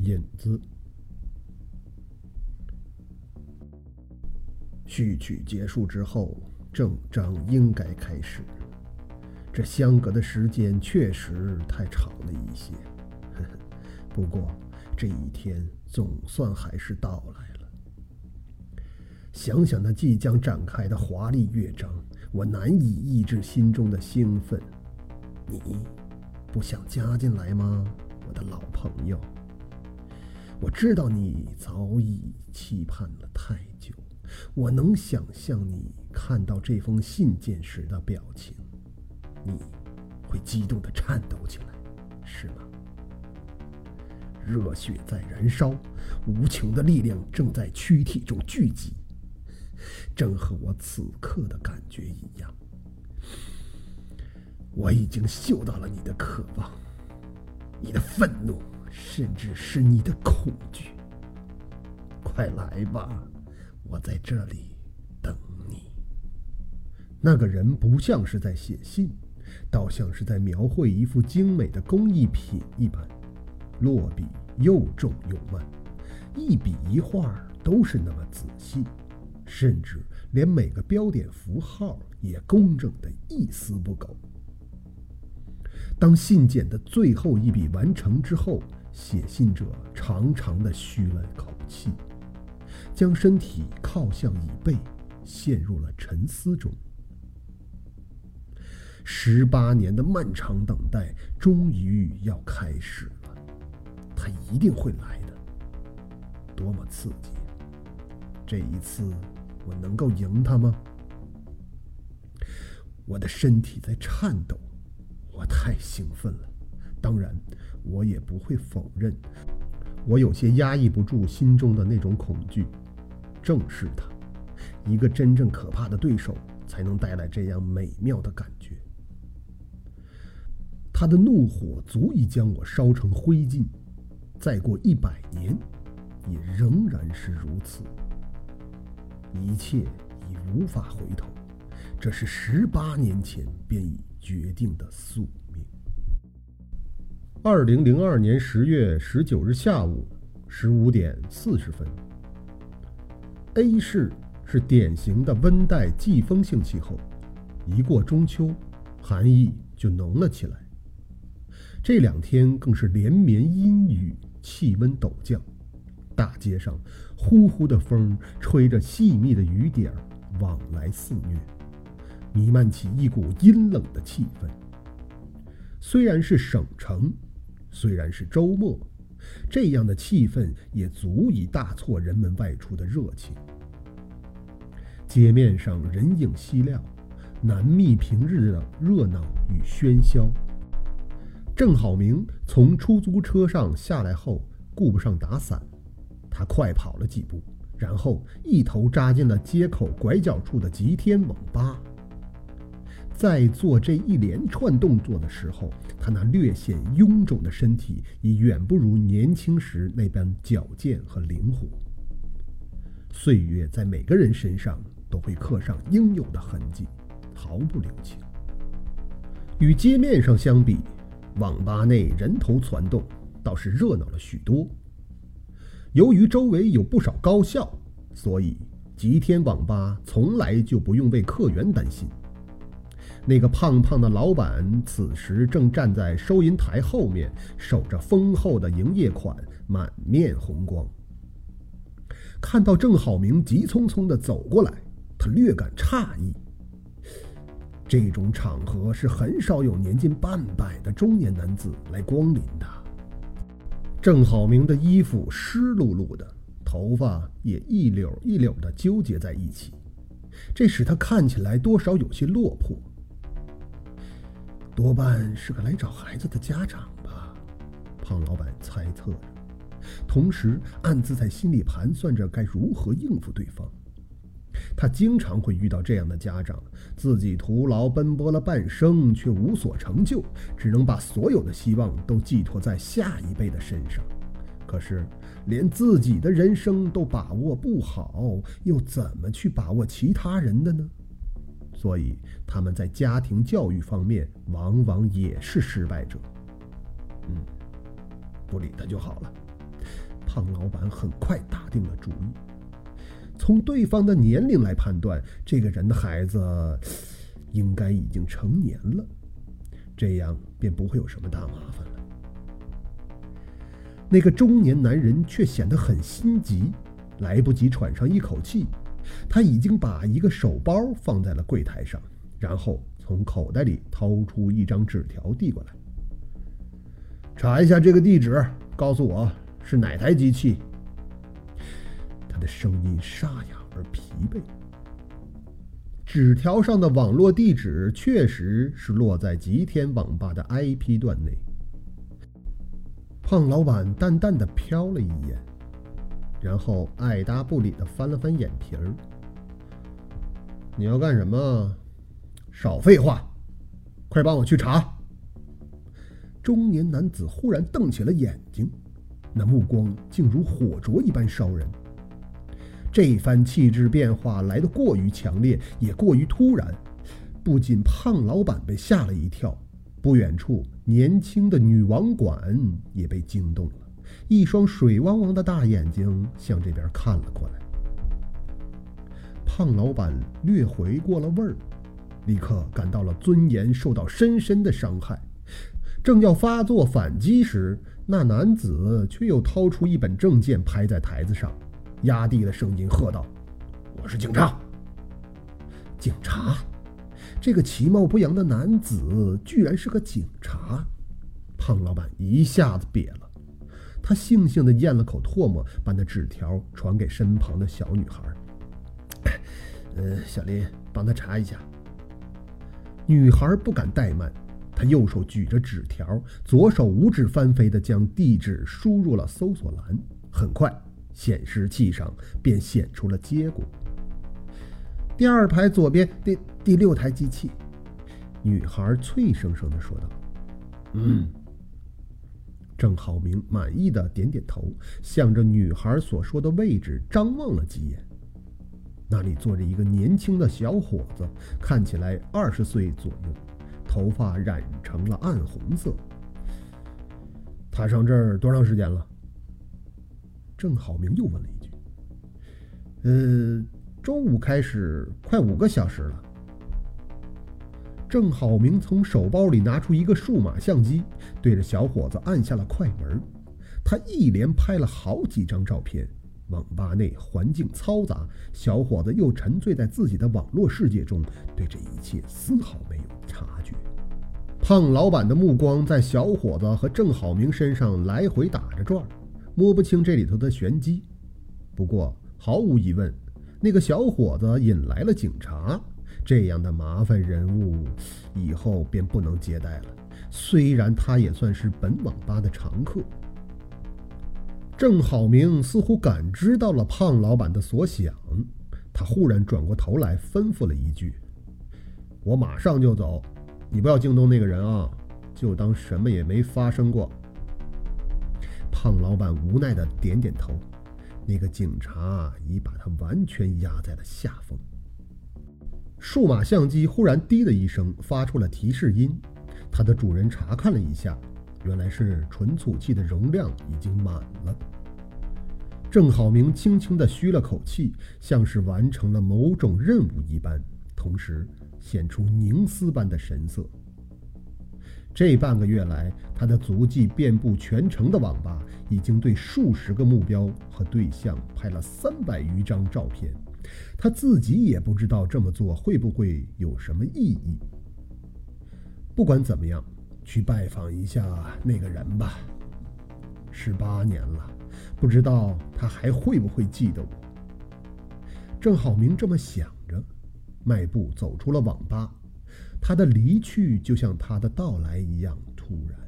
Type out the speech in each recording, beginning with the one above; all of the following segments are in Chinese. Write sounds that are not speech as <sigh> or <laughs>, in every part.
引子。序曲结束之后，正章应该开始。这相隔的时间确实太长了一些，呵 <laughs> 呵不过这一天总算还是到来了。想想那即将展开的华丽乐章，我难以抑制心中的兴奋。你不想加进来吗，我的老朋友？我知道你早已期盼了太久，我能想象你看到这封信件时的表情。你会激动的颤抖起来，是吗？热血在燃烧，无穷的力量正在躯体中聚集，正和我此刻的感觉一样。我已经嗅到了你的渴望，你的愤怒，甚至是你的恐惧。快来吧，我在这里等你。那个人不像是在写信。倒像是在描绘一幅精美的工艺品一般，落笔又重又慢，一笔一画都是那么仔细，甚至连每个标点符号也工整的一丝不苟。当信件的最后一笔完成之后，写信者长长的吁了口气，将身体靠向椅背，陷入了沉思中。十八年的漫长等待终于要开始了，他一定会来的。多么刺激！这一次我能够赢他吗？我的身体在颤抖，我太兴奋了。当然，我也不会否认，我有些压抑不住心中的那种恐惧。正是他，一个真正可怕的对手，才能带来这样美妙的感觉。他的怒火足以将我烧成灰烬，再过一百年，也仍然是如此。一切已无法回头，这是十八年前便已决定的宿命。二零零二年十月十九日下午十五点四十分，A 市是典型的温带季风性气候，一过中秋，寒意就浓了起来。这两天更是连绵阴雨，气温陡降，大街上呼呼的风吹着细密的雨点往来肆虐，弥漫起一股阴冷的气氛。虽然是省城，虽然是周末，这样的气氛也足以大挫人们外出的热情。街面上人影稀寥，难觅平日的热闹与喧嚣。郑好明从出租车上下来后，顾不上打伞，他快跑了几步，然后一头扎进了街口拐角处的吉天网吧。在做这一连串动作的时候，他那略显臃肿的身体已远不如年轻时那般矫健和灵活。岁月在每个人身上都会刻上应有的痕迹，毫不留情。与街面上相比，网吧内人头攒动，倒是热闹了许多。由于周围有不少高校，所以吉天网吧从来就不用为客源担心。那个胖胖的老板此时正站在收银台后面，守着丰厚的营业款，满面红光。看到郑好明急匆匆地走过来，他略感诧异。这种场合是很少有年近半百的中年男子来光临的。郑好明的衣服湿漉漉的，头发也一绺一绺的纠结在一起，这使他看起来多少有些落魄。多半是个来找孩子的家长吧，胖老板猜测着，同时暗自在心里盘算着该如何应付对方。他经常会遇到这样的家长，自己徒劳奔波了半生，却无所成就，只能把所有的希望都寄托在下一辈的身上。可是，连自己的人生都把握不好，又怎么去把握其他人的呢？所以，他们在家庭教育方面往往也是失败者。嗯，不理他就好了。胖老板很快打定了主意。从对方的年龄来判断，这个人的孩子应该已经成年了，这样便不会有什么大麻烦了。那个中年男人却显得很心急，来不及喘上一口气，他已经把一个手包放在了柜台上，然后从口袋里掏出一张纸条递过来：“查一下这个地址，告诉我是哪台机器。”他的声音沙哑而疲惫。纸条上的网络地址确实是落在吉天网吧的 IP 段内。胖老板淡淡的瞟了一眼，然后爱答不理的翻了翻眼皮儿。你要干什么？少废话，快帮我去查！中年男子忽然瞪起了眼睛，那目光竟如火灼一般烧人。这一番气质变化来得过于强烈，也过于突然，不仅胖老板被吓了一跳。不远处，年轻的女网管也被惊动了，一双水汪汪的大眼睛向这边看了过来。胖老板略回过了味儿，立刻感到了尊严受到深深的伤害，正要发作反击时，那男子却又掏出一本证件拍在台子上，压低了声音喝道：“我是警察！警察！”这个其貌不扬的男子居然是个警察，胖老板一下子瘪了。他悻悻地咽了口唾沫，把那纸条传给身旁的小女孩：“呃，小林，帮他查一下。”女孩不敢怠慢，她右手举着纸条，左手五指翻飞地将地址输入了搜索栏。很快，显示器上便显出了结果。第二排左边第第六台机器，女孩脆生生的说道：“嗯。”郑浩明满意的点点头，向着女孩所说的位置张望了几眼。那里坐着一个年轻的小伙子，看起来二十岁左右，头发染成了暗红色。他上这儿多长时间了？郑浩明又问了一句：“呃。”中午开始，快五个小时了。郑好明从手包里拿出一个数码相机，对着小伙子按下了快门。他一连拍了好几张照片。网吧内环境嘈杂，小伙子又沉醉在自己的网络世界中，对这一切丝毫没有察觉。胖老板的目光在小伙子和郑好明身上来回打着转，摸不清这里头的玄机。不过毫无疑问。那个小伙子引来了警察，这样的麻烦人物以后便不能接待了。虽然他也算是本网吧的常客。郑好明似乎感知到了胖老板的所想，他忽然转过头来吩咐了一句：“我马上就走，你不要惊动那个人啊，就当什么也没发生过。”胖老板无奈的点点头。那个警察已把他完全压在了下风。数码相机忽然“滴”的一声发出了提示音，它的主人查看了一下，原来是存储器的容量已经满了。郑好明轻轻地吁了口气，像是完成了某种任务一般，同时显出凝思般的神色。这半个月来，他的足迹遍布全城的网吧，已经对数十个目标和对象拍了三百余张照片。他自己也不知道这么做会不会有什么意义。不管怎么样，去拜访一下那个人吧。十八年了，不知道他还会不会记得我。郑浩明这么想着，迈步走出了网吧。他的离去就像他的到来一样突然。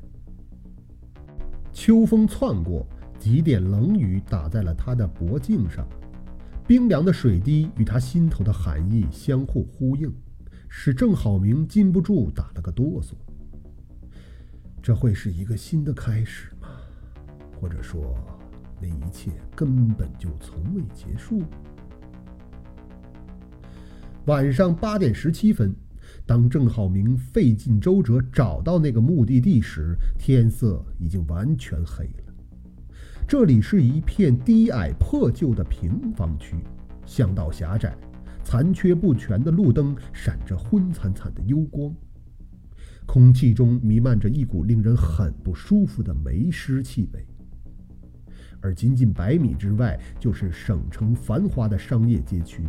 秋风窜过，几点冷雨打在了他的脖颈上，冰凉的水滴与他心头的寒意相互呼应，使郑好明禁不住打了个哆嗦。这会是一个新的开始吗？或者说，那一切根本就从未结束？晚上八点十七分。当郑浩明费尽周折找到那个目的地时，天色已经完全黑了。这里是一片低矮破旧的平房区，巷道狭窄，残缺不全的路灯闪着昏惨惨的幽光，空气中弥漫着一股令人很不舒服的霉湿气味。而仅仅百米之外，就是省城繁华的商业街区，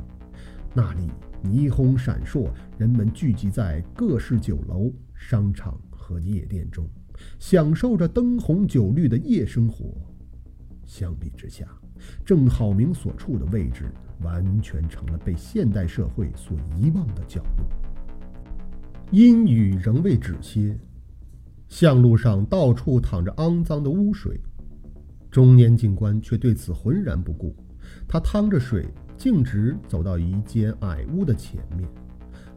那里霓虹闪烁，人们聚集在各式酒楼、商场和夜店中，享受着灯红酒绿的夜生活。相比之下，郑浩明所处的位置完全成了被现代社会所遗忘的角落。阴雨仍未止歇，巷路上到处淌着肮脏的污水。中年警官却对此浑然不顾，他趟着水，径直走到一间矮屋的前面，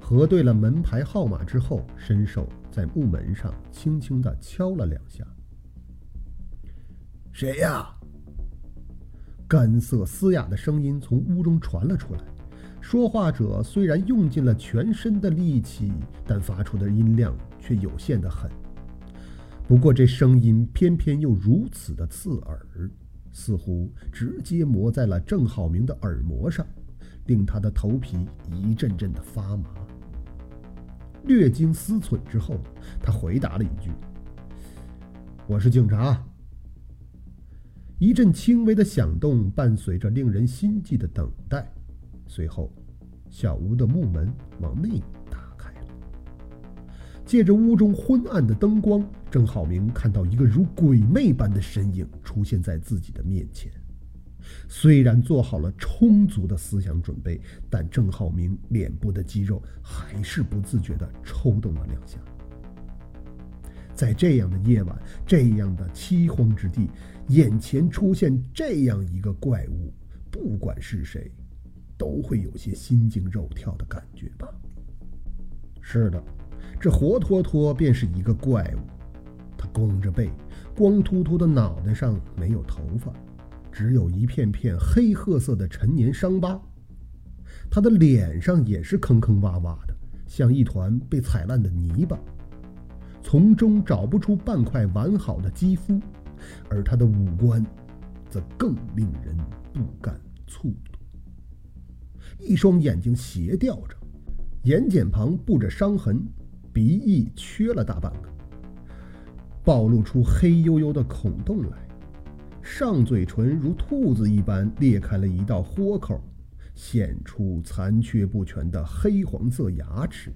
核对了门牌号码之后，伸手在木门上轻轻地敲了两下。“谁呀？”干涩嘶哑的声音从屋中传了出来。说话者虽然用尽了全身的力气，但发出的音量却有限的很。不过，这声音偏偏又如此的刺耳，似乎直接磨在了郑浩明的耳膜上，令他的头皮一阵阵的发麻。略经思忖之后，他回答了一句：“我是警察。”一阵轻微的响动伴随着令人心悸的等待，随后，小屋的木门往内打开了。借着屋中昏暗的灯光，郑浩明看到一个如鬼魅般的身影出现在自己的面前。虽然做好了充足的思想准备，但郑浩明脸部的肌肉还是不自觉地抽动了两下。在这样的夜晚，这样的凄荒之地，眼前出现这样一个怪物，不管是谁，都会有些心惊肉跳的感觉吧？是的。这活脱脱便是一个怪物，他弓着背，光秃秃的脑袋上没有头发，只有一片片黑褐色的陈年伤疤。他的脸上也是坑坑洼洼的，像一团被踩烂的泥巴，从中找不出半块完好的肌肤，而他的五官，则更令人不敢触动。一双眼睛斜吊着，眼睑旁布着伤痕。鼻翼缺了大半个，暴露出黑黝黝的孔洞来，上嘴唇如兔子一般裂开了一道豁口，显出残缺不全的黑黄色牙齿。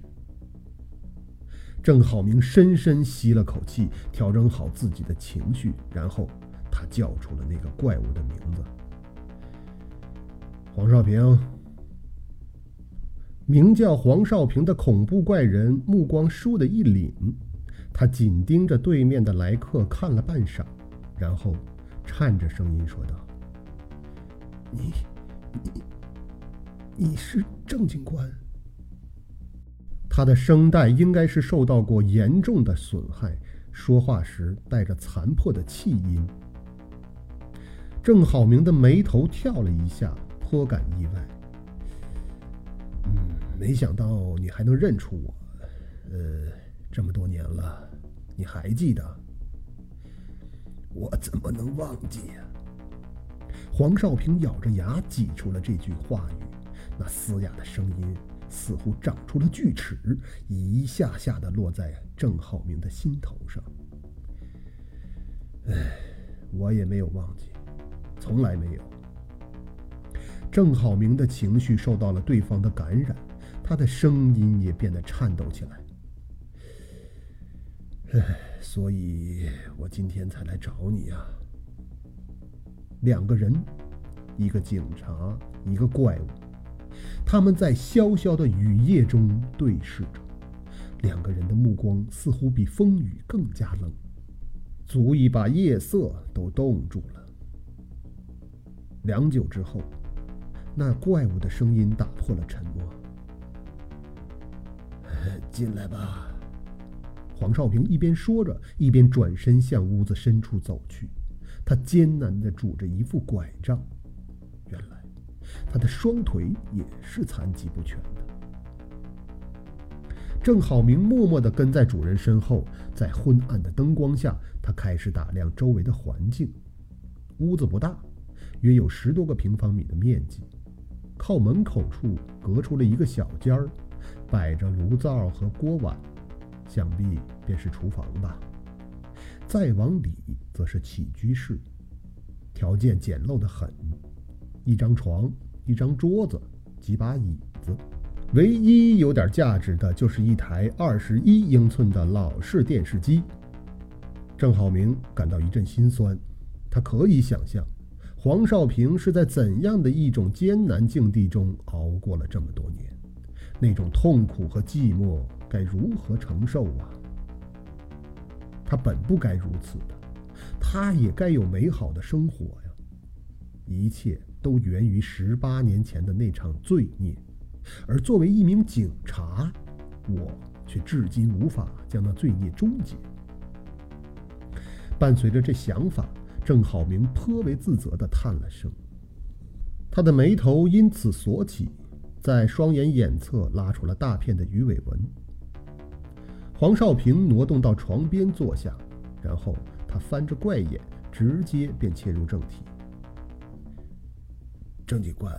郑浩明深深吸了口气，调整好自己的情绪，然后他叫出了那个怪物的名字：黄少平。名叫黄少平的恐怖怪人目光倏地一凛，他紧盯着对面的来客看了半晌，然后颤着声音说道：“你，你，你是郑警官？”他的声带应该是受到过严重的损害，说话时带着残破的气音。郑好明的眉头跳了一下，颇感意外。嗯没想到你还能认出我，呃，这么多年了，你还记得？我怎么能忘记呀？黄少平咬着牙挤出了这句话语，那嘶哑的声音似乎长出了锯齿，一下下的落在郑浩明的心头上。唉，我也没有忘记，从来没有。郑浩明的情绪受到了对方的感染。他的声音也变得颤抖起来。唉，所以我今天才来找你呀。两个人，一个警察，一个怪物，他们在萧萧的雨夜中对视着，两个人的目光似乎比风雨更加冷，足以把夜色都冻住了。良久之后，那怪物的声音打破了沉默。进来吧。黄少平一边说着，一边转身向屋子深处走去。他艰难地拄着一副拐杖，原来他的双腿也是残疾不全的。郑好明默默地跟在主人身后，在昏暗的灯光下，他开始打量周围的环境。屋子不大，约有十多个平方米的面积。靠门口处隔出了一个小间儿，摆着炉灶和锅碗，想必便是厨房吧。再往里则是起居室，条件简陋的很：一张床、一张桌子、几把椅子。唯一有点价值的就是一台二十一英寸的老式电视机。郑浩明感到一阵心酸，他可以想象。黄少平是在怎样的一种艰难境地中熬过了这么多年？那种痛苦和寂寞该如何承受啊？他本不该如此的，他也该有美好的生活呀！一切都源于十八年前的那场罪孽，而作为一名警察，我却至今无法将那罪孽终结。伴随着这想法。郑浩明颇为自责地叹了声，他的眉头因此锁起，在双眼眼侧拉出了大片的鱼尾纹。黄少平挪动到床边坐下，然后他翻着怪眼，直接便切入正题：“郑警官，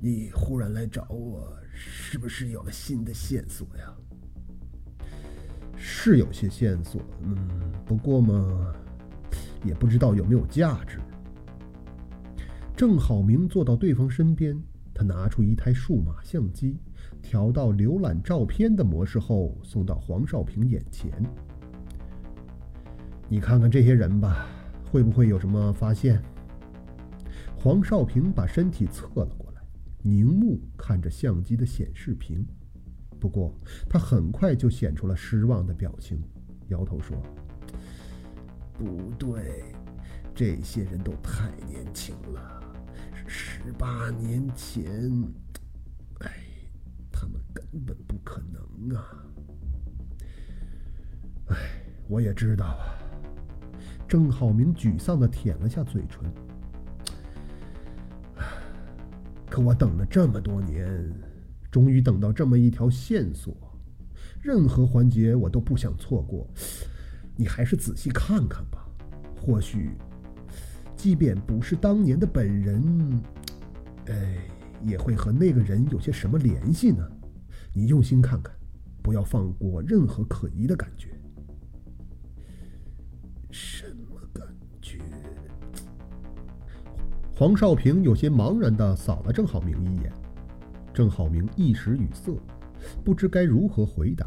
你忽然来找我，是不是有了新的线索呀？”“是有些线索，嗯，不过嘛。”也不知道有没有价值。郑好明坐到对方身边，他拿出一台数码相机，调到浏览照片的模式后，送到黄少平眼前。你看看这些人吧，会不会有什么发现？黄少平把身体侧了过来，凝目看着相机的显示屏。不过他很快就显出了失望的表情，摇头说。不对，这些人都太年轻了，十八年前，哎，他们根本不可能啊！哎，我也知道啊。郑浩明沮丧的舔了下嘴唇，可我等了这么多年，终于等到这么一条线索，任何环节我都不想错过。你还是仔细看看吧，或许，即便不是当年的本人，哎，也会和那个人有些什么联系呢？你用心看看，不要放过任何可疑的感觉。黄少平有些茫然的扫了郑好明一眼，郑好明一时语塞，不知该如何回答。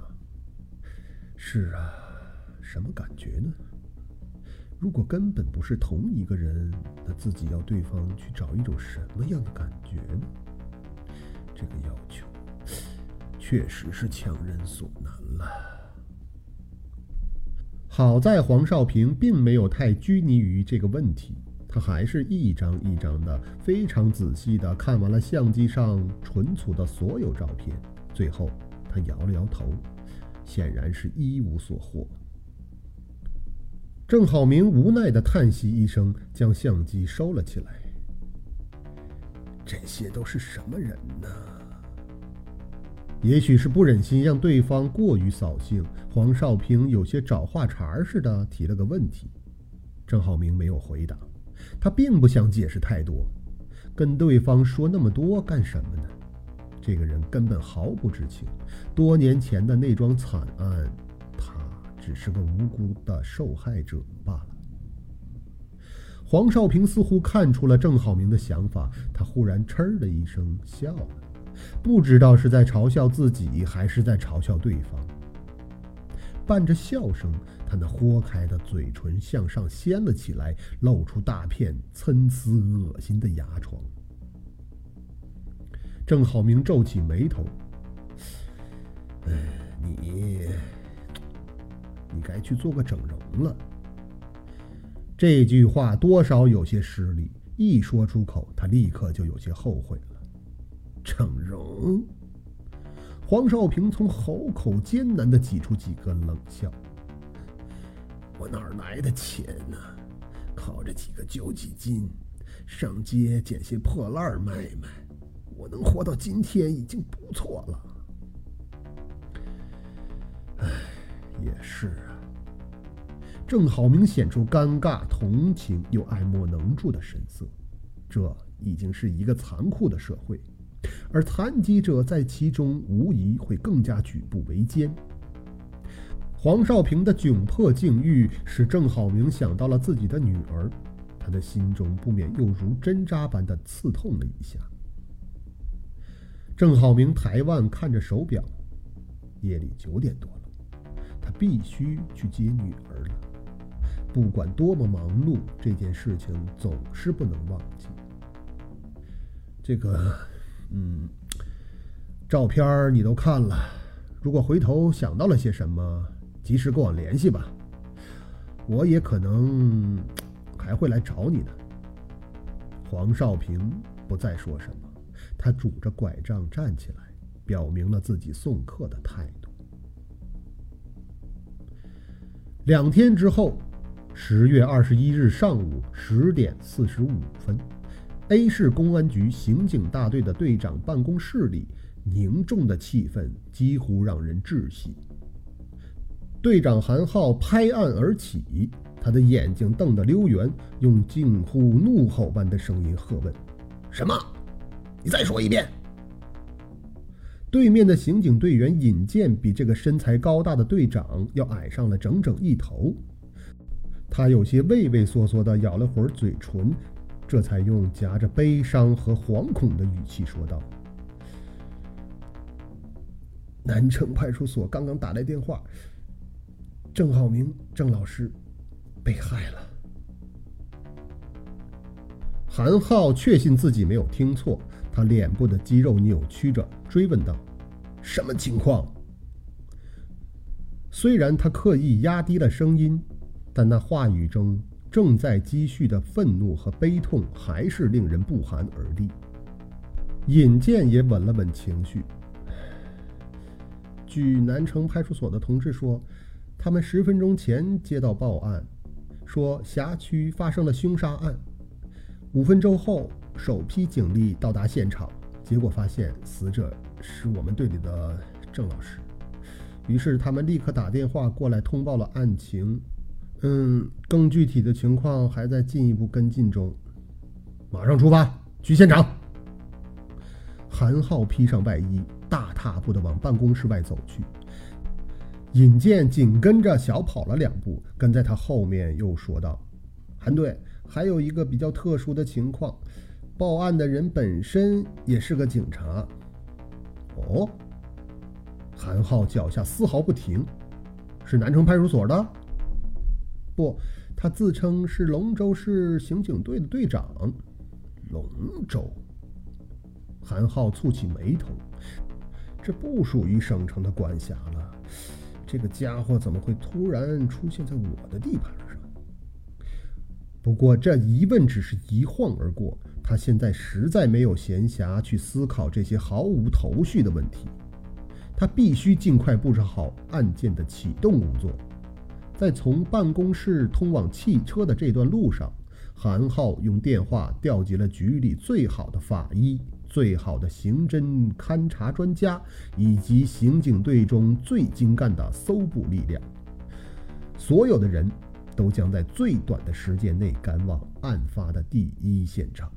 是啊。什么感觉呢？如果根本不是同一个人，那自己要对方去找一种什么样的感觉呢？这个要求确实是强人所难了。好在黄少平并没有太拘泥于这个问题，他还是一张一张的非常仔细的看完了相机上存储的所有照片，最后他摇了摇头，显然是一无所获。郑浩明无奈的叹息一声，将相机收了起来。这些都是什么人呢？也许是不忍心让对方过于扫兴，黄少平有些找话茬似的提了个问题。郑浩明没有回答，他并不想解释太多，跟对方说那么多干什么呢？这个人根本毫不知情，多年前的那桩惨案。他只是个无辜的受害者罢了。黄少平似乎看出了郑浩明的想法，他忽然“嗤”的一声笑了，不知道是在嘲笑自己，还是在嘲笑对方。伴着笑声，他那豁开的嘴唇向上掀了起来，露出大片参差恶心的牙床。郑浩明皱起眉头：“哎，你……”你该去做个整容了。这句话多少有些失礼，一说出口，他立刻就有些后悔了。整容？黄少平从喉口艰难的挤出几个冷笑。我哪儿来的钱呢？靠着几个救济金，上街捡些破烂卖卖，我能活到今天已经不错了。唉。也是啊，郑好明显出尴尬、同情又爱莫能助的神色。这已经是一个残酷的社会，而残疾者在其中无疑会更加举步维艰。黄少平的窘迫境遇使郑好明想到了自己的女儿，他的心中不免又如针扎般的刺痛了一下。郑好明抬腕看着手表，夜里九点多了，他必须去接女儿了。不管多么忙碌，这件事情总是不能忘记。这个，嗯，照片你都看了，如果回头想到了些什么，及时跟我联系吧。我也可能还会来找你的。黄少平不再说什么。他拄着拐杖站起来，表明了自己送客的态度。两天之后，十月二十一日上午十点四十五分，A 市公安局刑警大队的队长办公室里，凝重的气氛几乎让人窒息。队长韩浩拍案而起，他的眼睛瞪得溜圆，用近乎怒吼般的声音喝问：“什么？”你再说一遍。对面的刑警队员尹健比这个身材高大的队长要矮上了整整一头，他有些畏畏缩缩的咬了会儿嘴唇，这才用夹着悲伤和惶恐的语气说道：“南城派出所刚刚打来电话，郑浩明郑老师被害了。”韩浩确信自己没有听错。他脸部的肌肉扭曲着，追问道：“什么情况？”虽然他刻意压低了声音，但那话语中正在积蓄的愤怒和悲痛还是令人不寒而栗。尹健也稳了稳情绪。据南城派出所的同志说，他们十分钟前接到报案，说辖区发生了凶杀案。五分钟后。首批警力到达现场，结果发现死者是我们队里的郑老师。于是他们立刻打电话过来通报了案情。嗯，更具体的情况还在进一步跟进中。马上出发去现场。韩浩披上外衣，大踏步的往办公室外走去。尹健紧跟着小跑了两步，跟在他后面又说道：“韩队，还有一个比较特殊的情况。”报案的人本身也是个警察。哦，韩浩脚下丝毫不停，是南城派出所的？不，他自称是龙州市刑警队的队长。龙州。韩浩蹙起眉头，这不属于省城的管辖了。这个家伙怎么会突然出现在我的地盘上？不过这疑问只是一晃而过。他现在实在没有闲暇去思考这些毫无头绪的问题，他必须尽快布置好案件的启动工作。在从办公室通往汽车的这段路上，韩浩用电话调集了局里最好的法医、最好的刑侦勘查专家，以及刑警队中最精干的搜捕力量。所有的人都将在最短的时间内赶往案发的第一现场。